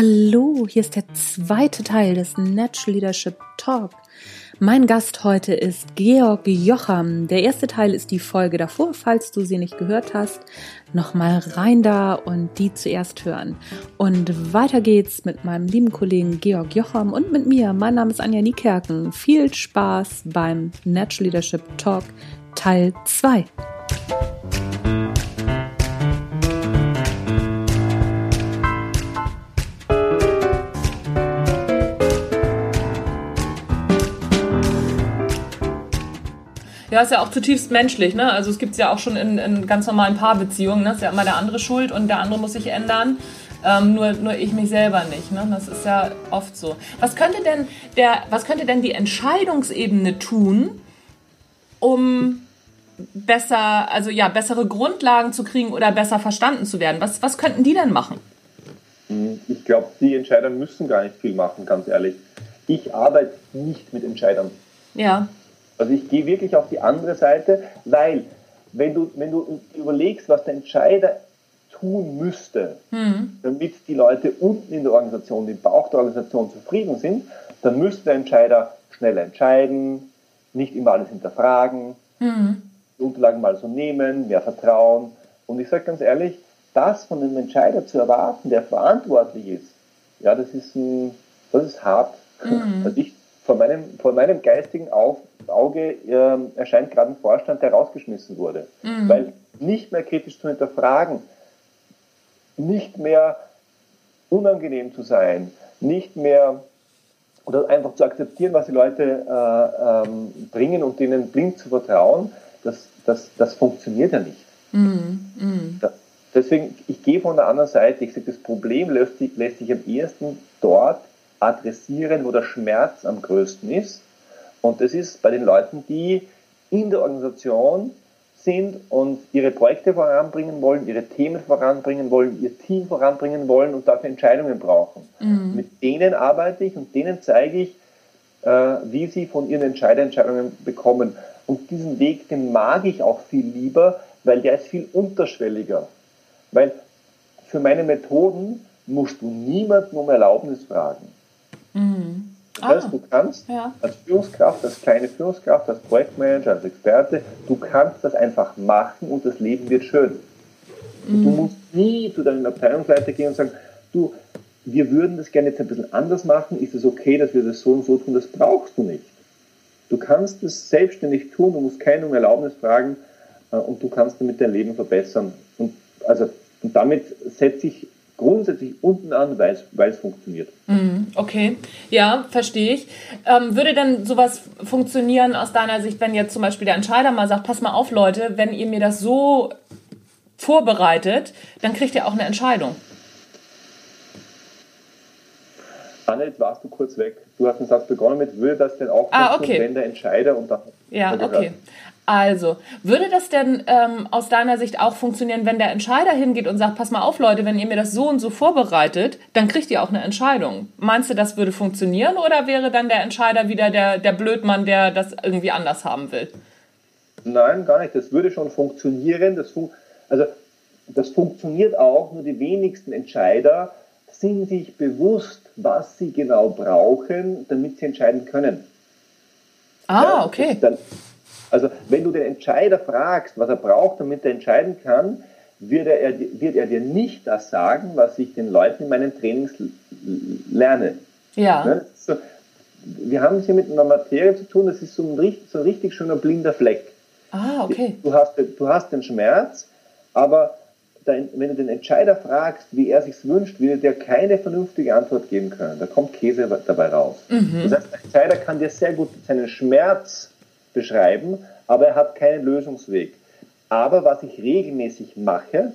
Hallo, hier ist der zweite Teil des Natural Leadership Talk. Mein Gast heute ist Georg Jocham. Der erste Teil ist die Folge davor, falls du sie nicht gehört hast. Nochmal rein da und die zuerst hören. Und weiter geht's mit meinem lieben Kollegen Georg Jocham und mit mir. Mein Name ist Anja Niekerken. Viel Spaß beim Natural Leadership Talk Teil 2. Ja, ist ja auch zutiefst menschlich, ne? Also es gibt es ja auch schon in, in ganz normalen Paarbeziehungen, ne? Ist ja immer der andere schuld und der andere muss sich ändern. Ähm, nur, nur ich mich selber nicht. Ne? Das ist ja oft so. Was könnte denn der, was könnte denn die Entscheidungsebene tun, um besser, also ja, bessere Grundlagen zu kriegen oder besser verstanden zu werden? Was, was könnten die denn machen? Ich glaube, die Entscheider müssen gar nicht viel machen, ganz ehrlich. Ich arbeite nicht mit Entscheidern. Ja. Also ich gehe wirklich auf die andere Seite, weil wenn du, wenn du überlegst, was der Entscheider tun müsste, mhm. damit die Leute unten in der Organisation, im Bauch der Organisation zufrieden sind, dann müsste der Entscheider schneller entscheiden, nicht immer alles hinterfragen, mhm. die Unterlagen mal so nehmen, mehr Vertrauen. Und ich sage ganz ehrlich, das von einem Entscheider zu erwarten, der verantwortlich ist, ja, das ist, ein, das ist hart. Mhm. Also ich, vor, meinem, vor meinem geistigen Auf, Auge äh, erscheint gerade ein Vorstand, der rausgeschmissen wurde. Mhm. Weil nicht mehr kritisch zu hinterfragen, nicht mehr unangenehm zu sein, nicht mehr oder einfach zu akzeptieren, was die Leute äh, ähm, bringen und denen blind zu vertrauen, das, das, das funktioniert ja nicht. Mhm. Mhm. Da, deswegen, ich gehe von der anderen Seite, ich sage, das Problem lässt, lässt sich am ehesten dort adressieren, wo der Schmerz am größten ist. Und das ist bei den Leuten, die in der Organisation sind und ihre Projekte voranbringen wollen, ihre Themen voranbringen wollen, ihr Team voranbringen wollen und dafür Entscheidungen brauchen. Mhm. Mit denen arbeite ich und denen zeige ich, äh, wie sie von ihren Entscheidungen bekommen. Und diesen Weg, den mag ich auch viel lieber, weil der ist viel unterschwelliger. Weil für meine Methoden musst du niemanden um Erlaubnis fragen. Mhm. Das heißt, ah. du kannst ja. als Führungskraft, als kleine Führungskraft, als Projektmanager, als Experte, du kannst das einfach machen und das Leben wird schön. Mhm. Du musst nie zu deinem Abteilungsleiter gehen und sagen, du, wir würden das gerne jetzt ein bisschen anders machen, ist es okay, dass wir das so und so tun, das brauchst du nicht. Du kannst es selbstständig tun, du musst keinen um Erlaubnis fragen äh, und du kannst damit dein Leben verbessern. Und, also, und damit setze ich grundsätzlich unten an, weil es funktioniert. Mhm, okay, ja, verstehe ich. Ähm, würde denn sowas funktionieren aus deiner Sicht, wenn jetzt zum Beispiel der Entscheider mal sagt, pass mal auf Leute, wenn ihr mir das so vorbereitet, dann kriegt ihr auch eine Entscheidung? Anne, jetzt warst du kurz weg. Du hast den Satz begonnen mit, würde das denn auch ah, okay. wenn der Entscheider und dann... Ja, okay. Also, würde das denn ähm, aus deiner Sicht auch funktionieren, wenn der Entscheider hingeht und sagt, pass mal auf Leute, wenn ihr mir das so und so vorbereitet, dann kriegt ihr auch eine Entscheidung. Meinst du, das würde funktionieren oder wäre dann der Entscheider wieder der, der Blödmann, der das irgendwie anders haben will? Nein, gar nicht. Das würde schon funktionieren. Das fun also, das funktioniert auch, nur die wenigsten Entscheider sind sich bewusst, was sie genau brauchen, damit sie entscheiden können. Ah, okay. Dann, also wenn du den Entscheider fragst, was er braucht, damit er entscheiden kann, wird er, wird er dir nicht das sagen, was ich den Leuten in meinen Trainings lerne. Ja. Ne? So, wir haben es hier mit einer Materie zu tun, das ist so ein, richtig, so ein richtig schöner blinder Fleck. Ah, okay. Du hast, du hast den Schmerz, aber dein, wenn du den Entscheider fragst, wie er sich wünscht, wird er dir keine vernünftige Antwort geben können. Da kommt Käse dabei raus. Mhm. Das heißt, der Entscheider kann dir sehr gut seinen Schmerz beschreiben, aber er hat keinen Lösungsweg. Aber was ich regelmäßig mache,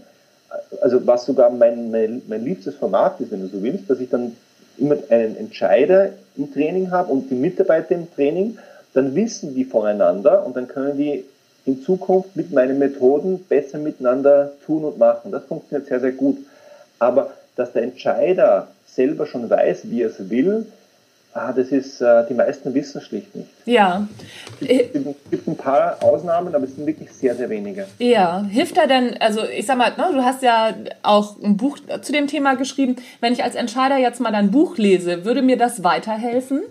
also was sogar mein, mein, mein liebstes Format ist, wenn du so willst, dass ich dann immer einen Entscheider im Training habe und die Mitarbeiter im Training, dann wissen die voneinander und dann können die in Zukunft mit meinen Methoden besser miteinander tun und machen. Das funktioniert sehr, sehr gut. Aber dass der Entscheider selber schon weiß, wie er es will, Ah, das ist, äh, die meisten wissen schlicht nicht. Ja. Es gibt, es ein paar Ausnahmen, aber es sind wirklich sehr, sehr wenige. Ja, hilft da denn, also ich sag mal, ne, du hast ja auch ein Buch zu dem Thema geschrieben. Wenn ich als Entscheider jetzt mal dein Buch lese, würde mir das weiterhelfen?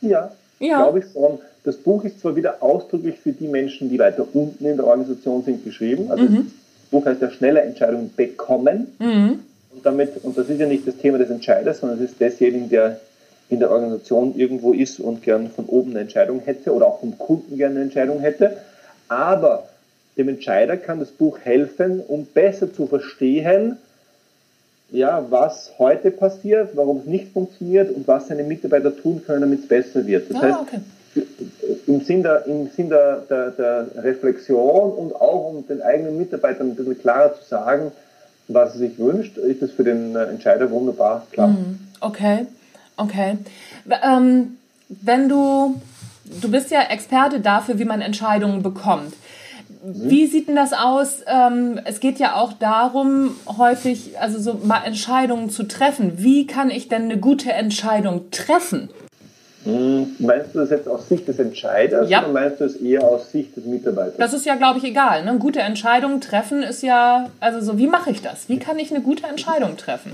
Ja, Ja. glaube ich schon. Das Buch ist zwar wieder ausdrücklich für die Menschen, die weiter unten in der Organisation sind, geschrieben. Also das Buch heißt ja schnelle Entscheidungen bekommen. Und damit, und das ist ja nicht das Thema des Entscheiders, sondern es ist desjenigen, der in der Organisation irgendwo ist und gern von oben eine Entscheidung hätte oder auch vom Kunden gerne eine Entscheidung hätte. Aber dem Entscheider kann das Buch helfen, um besser zu verstehen, ja, was heute passiert, warum es nicht funktioniert und was seine Mitarbeiter tun können, damit es besser wird. Das Ah, heißt, okay. im Sinn, der, im Sinn der, der, der Reflexion und auch um den eigenen Mitarbeitern ein bisschen klarer zu sagen, was er sich wünscht, ist es für den äh, Entscheider wunderbar klar. Okay, okay. Ähm, wenn du, du bist ja Experte dafür, wie man Entscheidungen bekommt. Wie sieht denn das aus? Ähm, es geht ja auch darum, häufig, also so mal Entscheidungen zu treffen. Wie kann ich denn eine gute Entscheidung treffen? Hm, Meinst du das jetzt aus Sicht des Entscheiders Ja. oder meinst du es eher aus Sicht des Mitarbeiters? Das ist ja, glaube ich, egal. Ne? Gute Entscheidungen treffen ist ja, also so, wie mache ich das? Wie kann ich eine gute Entscheidung treffen?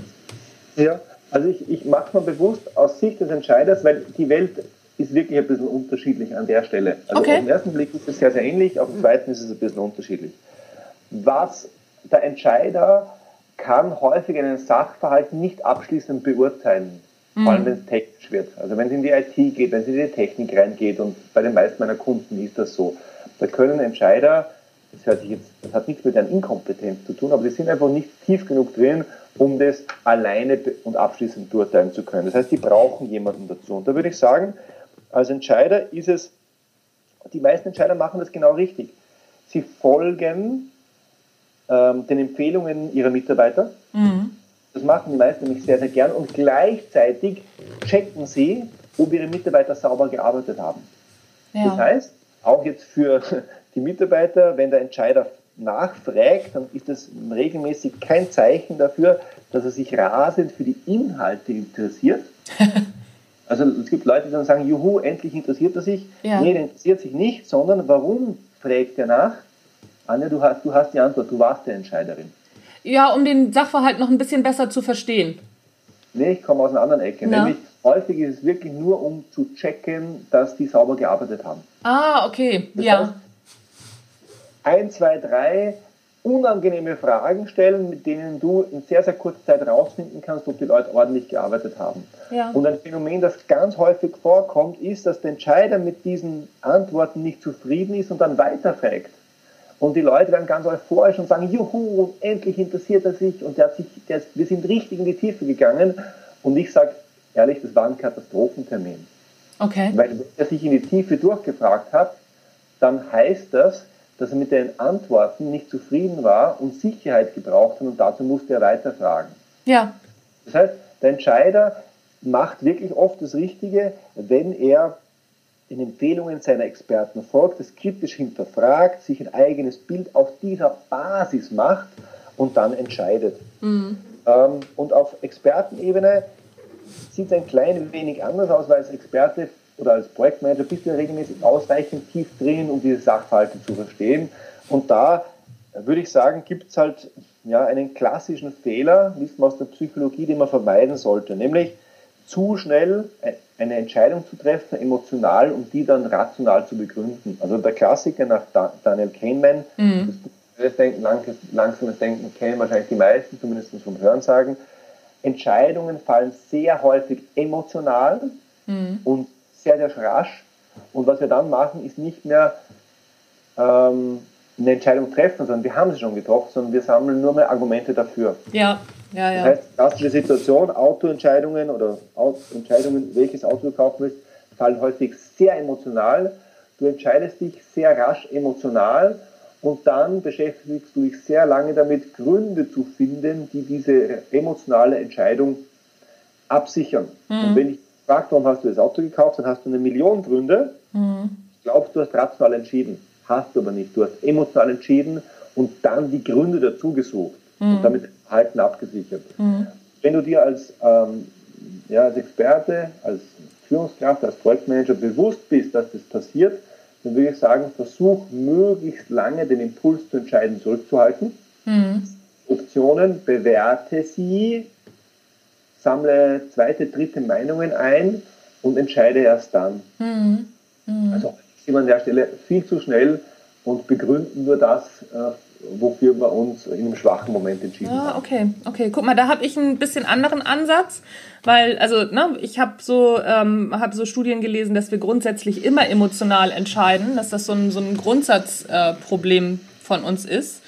Ja, also ich, ich mache mal bewusst aus Sicht des Entscheiders, weil die Welt ist wirklich ein bisschen unterschiedlich an der Stelle. Also Okay. auf den ersten Blick ist es sehr, sehr ähnlich, auf den zweiten ist es ein bisschen unterschiedlich. Was der Entscheider kann häufig einen Sachverhalt nicht abschließend beurteilen, vor allem wenn es technisch wird. Also wenn es in die IT geht, wenn es in die Technik reingeht und bei den meisten meiner Kunden ist das so. Da können Entscheider, das, hört sich jetzt, das hat nichts mit deren Inkompetenz zu tun, aber die sind einfach nicht tief genug drin, um das alleine und abschließend beurteilen zu können. Das heißt, die brauchen jemanden dazu. Und da würde ich sagen, als Entscheider ist es, die meisten Entscheider machen das genau richtig. Sie folgen ähm, den Empfehlungen ihrer Mitarbeiter. Das machen die meisten nämlich sehr, sehr gern und gleichzeitig checken sie, ob ihre Mitarbeiter sauber gearbeitet haben. Das heißt, auch jetzt für die Mitarbeiter, wenn der Entscheider nachfragt, dann ist das regelmäßig kein Zeichen dafür, dass er sich rasend für die Inhalte interessiert. Also es gibt Leute, die dann sagen, juhu, endlich interessiert er sich. Ja. Nee, der interessiert sich nicht, sondern warum fragt er nach? Anja, du hast, du hast die Antwort, du warst die Entscheiderin. Ja, um den Sachverhalt noch ein bisschen besser zu verstehen. Nee, ich komme aus einer anderen Ecke. Na? Nämlich häufig ist es wirklich nur, um zu checken, dass die sauber gearbeitet haben. Ah, okay. Das ja. heißt, ein, zwei, drei unangenehme Fragen stellen, mit denen du in sehr, sehr kurzer Zeit herausfinden kannst, ob die Leute ordentlich gearbeitet haben. Ja. Und ein Phänomen, das ganz häufig vorkommt, ist, dass der Entscheider mit diesen Antworten nicht zufrieden ist und dann weiterfragt. Und die Leute werden ganz euphorisch und sagen, juhu, endlich interessiert er sich und der hat sich, der wir sind richtig in die Tiefe gegangen. Und ich sage, ehrlich, das war ein Katastrophentermin. Okay. Weil wenn er sich in die Tiefe durchgefragt hat, dann heißt das, dass er mit den Antworten nicht zufrieden war und Sicherheit gebraucht hat und dazu musste er weiterfragen. Ja. Das heißt, der Entscheider macht wirklich oft das Richtige, wenn er den Empfehlungen seiner Experten folgt, es kritisch hinterfragt, sich ein eigenes Bild auf dieser Basis macht und dann entscheidet. Ähm, und auf Expertenebene sieht es ein klein wenig anders aus, weil als Experte oder als Projektmanager bist du ja regelmäßig ausreichend tief drin, um diese Sachverhalte zu verstehen. Und da würde ich sagen, gibt es halt ja, einen klassischen Fehler, wissen wir aus der Psychologie, den man vermeiden sollte, nämlich zu schnell eine Entscheidung zu treffen, emotional, um die dann rational zu begründen. Also der Klassiker nach Da- Daniel Kahneman, das Buch Schnelles Denken, Lang- langsames Denken kennen wahrscheinlich die meisten, zumindest vom Hörensagen. Entscheidungen fallen sehr häufig emotional und sehr, sehr rasch. Und was wir dann machen, ist nicht mehr ähm, eine Entscheidung treffen, sondern wir haben sie schon getroffen, sondern wir sammeln nur mehr Argumente dafür. Ja. Ja, Das ja. heißt, klassische Situation, Autoentscheidungen oder Au- Entscheidungen, welches Auto du kaufen willst, fallen häufig sehr emotional. Du entscheidest dich sehr rasch emotional und dann beschäftigst du dich sehr lange damit, Gründe zu finden, die diese emotionale Entscheidung absichern. Und wenn ich frage, warum hast du das Auto gekauft, dann hast du eine Million Gründe. Ich glaube, du hast rational entschieden. Hast du aber nicht. Du hast emotional entschieden und dann die Gründe dazu gesucht und damit das Verhalten abgesichert. Wenn du dir als, ähm, ja, als Experte, als Führungskraft, als Projektmanager bewusst bist, dass das passiert, dann würde ich sagen, versuch möglichst lange den Impuls zu entscheiden zurückzuhalten. Mhm. Optionen, bewerte sie, sammle zweite, dritte Meinungen ein und entscheide erst dann. Mhm. Mhm. Also sind wir an der Stelle viel zu schnell und begründen nur das, äh, wofür wir uns in einem schwachen Moment entschieden haben. Okay, okay. Guck mal, da habe ich ein bisschen anderen Ansatz, weil also ne, ich habe so ähm, habe so Studien gelesen, dass wir grundsätzlich immer emotional entscheiden, dass das so ein so ein Grundsatzproblem äh, von uns ist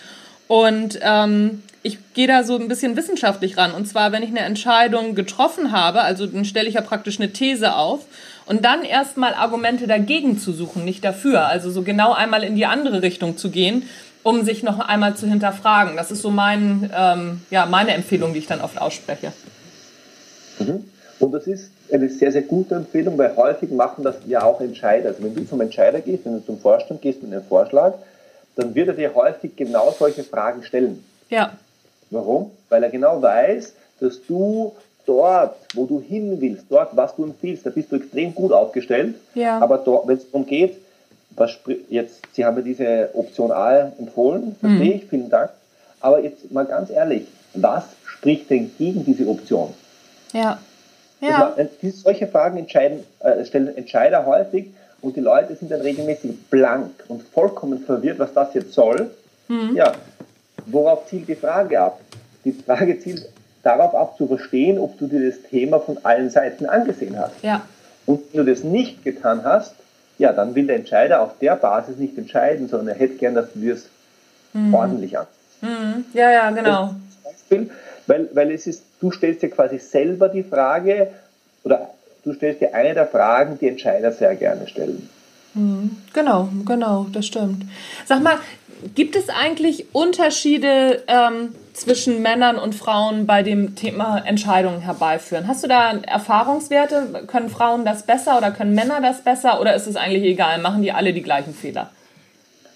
und ähm, ich gehe da so ein bisschen wissenschaftlich ran. Und zwar, wenn ich eine Entscheidung getroffen habe, also dann stelle ich ja praktisch eine These auf und dann erstmal Argumente dagegen zu suchen, nicht dafür. Also so genau einmal in die andere Richtung zu gehen um sich noch einmal zu hinterfragen. Das ist so mein, ähm, ja, meine Empfehlung, die ich dann oft ausspreche. Mhm. Und das ist eine sehr, sehr gute Empfehlung, weil häufig machen das ja auch Entscheider. Also wenn du zum Entscheider gehst, wenn du zum Vorstand gehst mit einem Vorschlag, dann wird er dir häufig genau solche Fragen stellen. Ja. Warum? Weil er genau weiß, dass du dort, wo du hin willst, dort, was du empfiehlst, da bist du extrem gut aufgestellt. Ja. Aber wenn es darum geht, was jetzt, Sie haben mir diese Option A empfohlen, verstehe mhm. ich, vielen Dank. Aber jetzt mal ganz ehrlich, was spricht denn gegen diese Option? Ja. ja. Man, solche Fragen entscheiden, äh, stellen Entscheider häufig und die Leute sind dann regelmäßig blank und vollkommen verwirrt, was das jetzt soll. Mhm. Ja, worauf zielt die Frage ab? Die Frage zielt darauf ab, zu verstehen, ob du dir das Thema von allen Seiten angesehen hast. Ja. Und wenn du das nicht getan hast, ja, dann will der Entscheider auf der Basis nicht entscheiden, sondern er hätte gern, dass du es mhm. ordentlich an. Mhm. Ja, ja, genau. Weil, weil es ist, du stellst dir quasi selber die Frage, oder du stellst dir eine der Fragen, die Entscheider sehr gerne stellen. Mhm. Genau, genau, das stimmt. Sag mal, gibt es eigentlich Unterschiede ähm, zwischen Männern und Frauen bei dem Thema Entscheidungen herbeiführen? Hast du da Erfahrungswerte? Können Frauen das besser oder können Männer das besser oder ist es eigentlich egal? Machen die alle die gleichen Fehler?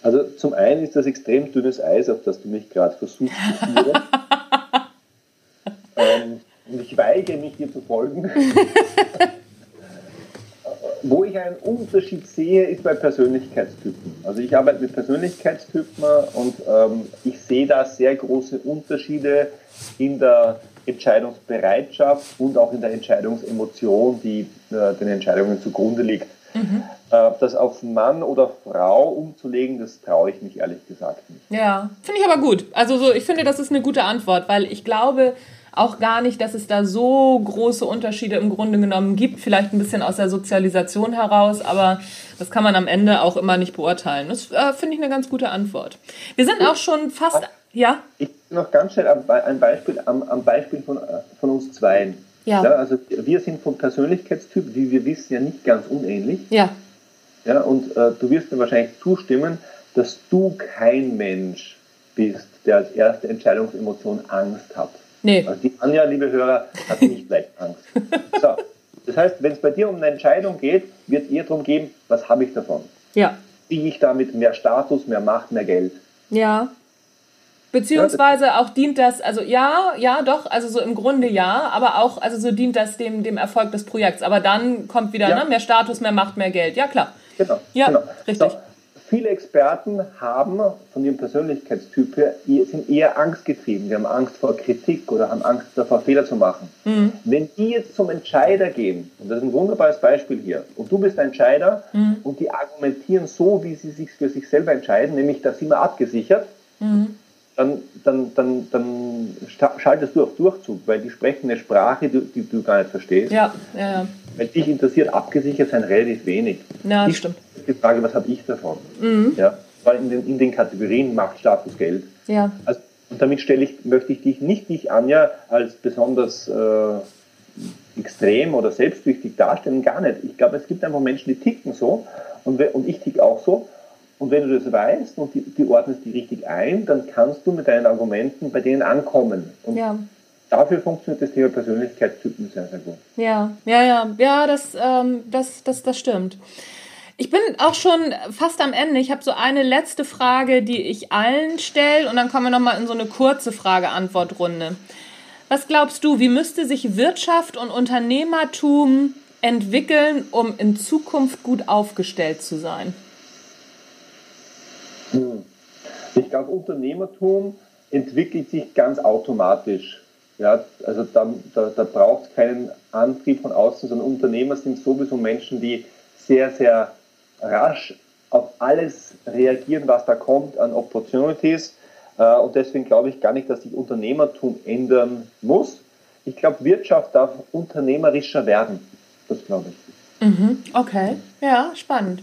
Also zum einen ist das extrem dünnes Eis, auf das du mich gerade versuchst zu führen. ähm, und ich weigere mich dir zu folgen. Wo ich einen Unterschied sehe, ist bei Persönlichkeitstypen. Also ich arbeite mit Persönlichkeitstypen und ähm, ich sehe da sehr große Unterschiede in der Entscheidungsbereitschaft und auch in der Entscheidungsemotion, die äh, den Entscheidungen zugrunde liegt. Mhm. Äh, das auf Mann oder Frau umzulegen, das traue ich mich ehrlich gesagt nicht. Ja, finde ich aber gut. Also so, ich finde, das ist eine gute Antwort, weil ich glaube, auch gar nicht, dass es da so große Unterschiede im Grunde genommen gibt. Vielleicht ein bisschen aus der Sozialisation heraus, aber das kann man am Ende auch immer nicht beurteilen. Das äh, finde ich eine ganz gute Antwort. Wir sind auch schon fast. Ja? Ich noch ganz schnell ein Beispiel am, am Beispiel von, von uns zweien. Ja. ja. Also wir sind vom Persönlichkeitstyp, wie wir wissen, ja nicht ganz unähnlich. Ja. Ja, und äh, du wirst mir wahrscheinlich zustimmen, dass du kein Mensch bist, der als erste Entscheidungsemotion Angst hat. Nee. Also die Anja, liebe Hörer, hat nicht leicht Angst. So, das heißt, wenn es bei dir um eine Entscheidung geht, wird es eher darum gehen, was habe ich davon? Ja. Kriege ich damit mehr Status, mehr Macht, mehr Geld? Ja. Beziehungsweise auch dient das, also ja, ja, doch, also so im Grunde ja, aber auch, also so dient das dem, dem Erfolg des Projekts. Aber dann kommt wieder ja. ne, mehr Status, mehr Macht, mehr Geld. Ja, klar. Genau. Ja, genau. richtig. So, viele Experten haben von ihrem Persönlichkeitstyp her, sind eher angstgetrieben. Die haben Angst vor Kritik oder haben Angst davor, Fehler zu machen. Mhm. Wenn die jetzt zum Entscheider gehen, und das ist ein wunderbares Beispiel hier, und du bist ein Entscheider mhm. und die argumentieren so, wie sie sich für sich selber entscheiden, nämlich da sind wir abgesichert, mhm. Dann, dann, dann, dann schaltest du auf Durchzug, weil die sprechen eine Sprache, die, die du gar nicht verstehst. Ja, ja, ja. Weil dich interessiert abgesichert sein relativ wenig. Ja, das stimmt die Frage, was habe ich davon? Mhm. Ja, weil in den, in den Kategorien Macht, Status, Geld. Ja. Also, und damit stelle ich, möchte ich dich nicht, dich, Anja, als besonders äh, extrem oder selbstsüchtig darstellen, gar nicht. Ich glaube, es gibt einfach Menschen, die ticken so und, und ich tick auch so. Und wenn du das weißt und die, die ordnest die richtig ein, dann kannst du mit deinen Argumenten bei denen ankommen. Und ja. dafür funktioniert das Thema Persönlichkeitstypen sehr, sehr gut. Ja, ja, ja, ja, das, ähm, das, das, das stimmt. Ich bin auch schon fast am Ende. Ich habe so eine letzte Frage, die ich allen stelle und dann kommen wir nochmal in so eine kurze Frage-Antwort-Runde. Was glaubst du, wie müsste sich Wirtschaft und Unternehmertum entwickeln, um in Zukunft gut aufgestellt zu sein? Hm. Ich glaube, Unternehmertum entwickelt sich ganz automatisch. Ja, also da, da, da braucht es keinen Antrieb von außen, sondern Unternehmer sind sowieso Menschen, die sehr, sehr rasch auf alles reagieren, was da kommt an Opportunities. Äh, und deswegen glaube ich gar nicht, dass sich Unternehmertum ändern muss. Ich glaube, Wirtschaft darf unternehmerischer werden. Das glaube ich. Mhm, okay, ja, spannend.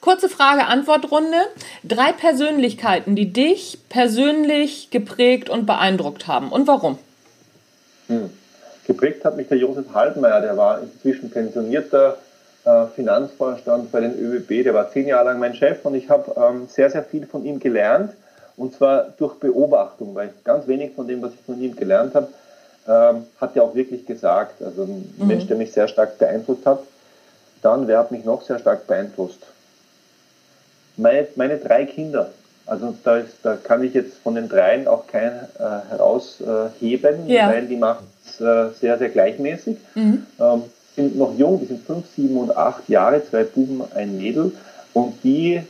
Kurze Frage-Antwort-Runde. Drei Persönlichkeiten, die dich persönlich geprägt und beeindruckt haben. Und warum? Hm. Geprägt hat mich der Josef Halbmeier, der war inzwischen pensionierter äh, Finanzvorstand bei den ÖBB, der war zehn Jahre lang mein Chef und ich habe ähm, sehr, sehr viel von ihm gelernt und zwar durch Beobachtung, weil ganz wenig von dem, was ich von ihm gelernt habe, ähm, hat er auch wirklich gesagt. Also ein mhm. Mensch, der mich sehr stark beeinflusst hat. Dann, wer hat mich noch sehr stark beeinflusst? Meine, meine drei Kinder. Also da, ist, da kann ich jetzt von den dreien auch keinen äh, herausheben, ja. weil die machen es äh, sehr, sehr gleichmäßig. Mhm. Ähm, sind noch jung, die sind fünf, sieben und acht Jahre, zwei Buben, ein Mädel. Und die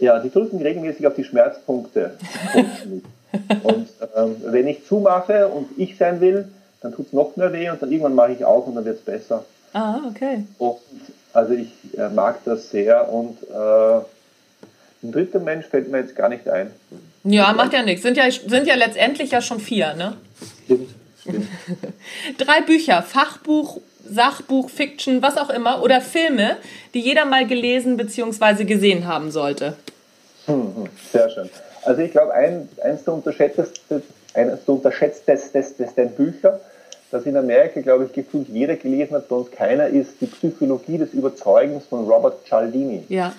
ja, die drücken regelmäßig auf die Schmerzpunkte. und ähm, wenn ich zumache und ich sein will, dann tut es noch mehr weh und dann irgendwann mache ich auf und dann wird es besser. Ah, okay. Und, also ich äh, mag das sehr und äh, ein dritter Mensch fällt mir jetzt gar nicht ein. Ja, macht ja nichts. Sind ja, sind ja letztendlich ja schon vier, ne? Stimmt. stimmt. Drei Bücher, Fachbuch, Sachbuch, Fiction, was auch immer, oder Filme, die jeder mal gelesen bzw. gesehen haben sollte. Hm, sehr schön. Also ich glaube, ein, eines der unterschätztesten, eines der unterschätztesten Bücher, das in Amerika, glaube ich, gefühlt jeder gelesen hat, sonst keiner, ist die Psychologie des Überzeugens von Robert Cialdini. Ja.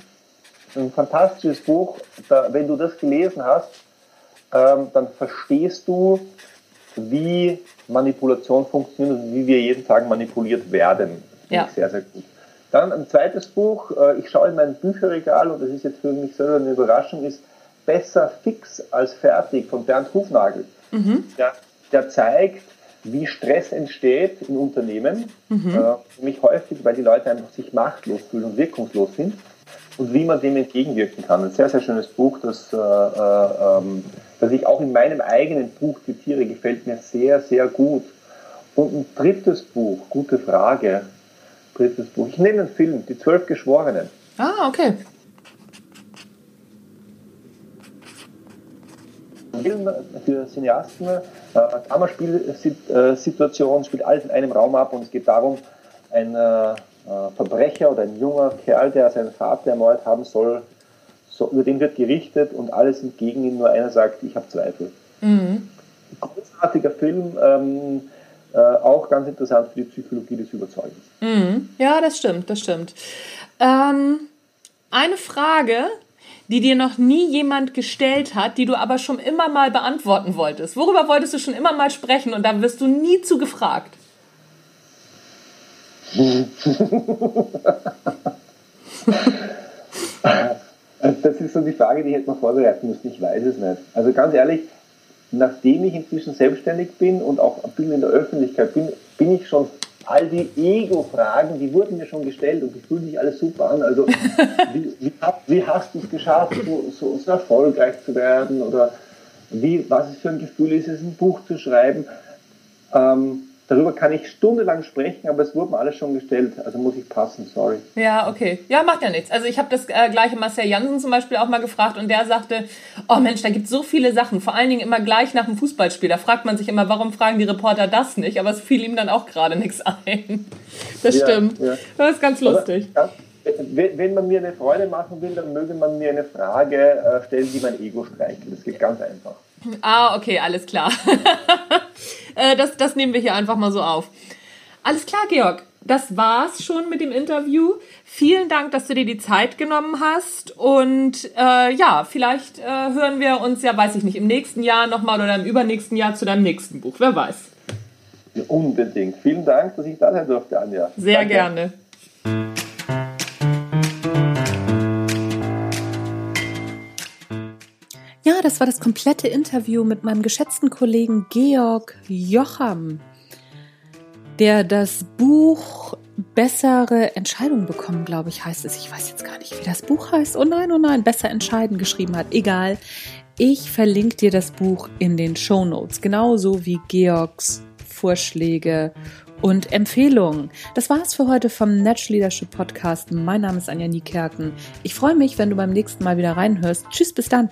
Ein fantastisches Buch. Da, wenn du das gelesen hast, ähm, dann verstehst du, wie Manipulation funktioniert und wie wir jeden Tag manipuliert werden. Ja. Sehr, sehr gut. Dann ein zweites Buch, äh, ich schaue in mein Bücherregal und das ist jetzt für mich selber eine Überraschung, ist Besser fix als fertig von Bernd Hufnagel. Mhm. Der, der, zeigt, wie Stress entsteht in Unternehmen, mhm. äh, nämlich häufig, weil die Leute einfach sich machtlos fühlen und wirkungslos sind und wie man dem entgegenwirken kann. Ein sehr, sehr schönes Buch, das, äh, äh, ähm, das ich auch in meinem eigenen Buch zitiere, gefällt mir sehr, sehr gut. Und ein drittes Buch, gute Frage, drittes Buch. Ich nehme einen Film, Die Zwölf Geschworenen. Ah, okay. Film für Cineasten, äh, Kammerspielsituation, spielt alles in einem Raum ab und es geht darum, ein äh, Verbrecher oder ein junger Kerl, der seinen Vater ermordet haben soll, so, über den wird gerichtet und alle sind gegen ihn, nur einer sagt, ich habe Zweifel. Mhm. Großartiger Film, ähm, äh, auch ganz interessant für die Psychologie des Überzeugens. Mhm. Ja, das stimmt, das stimmt. Ähm, eine Frage, die dir noch nie jemand gestellt hat, die du aber schon immer mal beantworten wolltest. Worüber wolltest du schon immer mal sprechen und da wirst du nie zu gefragt? Das ist so die Frage, die hätte man vorbereiten müssen. Ich weiß es nicht. Also ganz ehrlich, nachdem ich inzwischen selbstständig bin und auch ein bisschen in der Öffentlichkeit bin, bin ich schon all die Ego-Fragen, die wurden mir schon gestellt und die fühlen sich alles super an. Also wie, wie, wie hast du es geschafft, so, so, so, erfolgreich zu werden? Oder wie, was es für ein Gefühl ist es, ein Buch zu schreiben? Ähm, Darüber kann ich stundenlang sprechen, aber es wurde mir alles schon gestellt. Also muss ich passen, sorry. Ja, okay. Ja, macht ja nichts. Also ich habe das äh, gleiche Marcel Jansen zum Beispiel auch mal gefragt und der sagte, oh Mensch, da gibt es so viele Sachen. Vor allen Dingen immer gleich nach dem Fußballspiel. Da fragt man sich immer, warum fragen die Reporter das nicht? Aber es fiel ihm dann auch gerade nichts ein. Das ja, stimmt. Ja. Das ist ganz lustig. Aber, ja, wenn man mir eine Freude machen will, dann möge man mir eine Frage äh, stellen, die mein Ego streichelt. Das geht ganz einfach. Ah, okay, alles klar. Äh, das, das nehmen wir hier einfach mal so auf. Alles klar, Georg. Das war's schon mit dem Interview. Vielen Dank, dass du dir die Zeit genommen hast. Und äh, ja, vielleicht äh, hören wir uns ja, weiß ich nicht, im nächsten Jahr nochmal oder im übernächsten Jahr zu deinem nächsten Buch. Wer weiß. Unbedingt. Vielen Dank, dass ich da sein durfte, Anja. Sehr Danke. gerne. Das war das komplette Interview mit meinem geschätzten Kollegen Georg Jocham, der das Buch bessere Entscheidungen bekommen, glaube ich, heißt es. Ich weiß jetzt gar nicht, wie das Buch heißt. Oh nein, oh nein, besser entscheiden geschrieben hat. Egal. Ich verlinke dir das Buch in den Show Notes, genauso wie Georgs Vorschläge und Empfehlungen. Das war's für heute vom Natural Leadership Podcast. Mein Name ist Anja Niekerken. Ich freue mich, wenn du beim nächsten Mal wieder reinhörst. Tschüss, bis dann.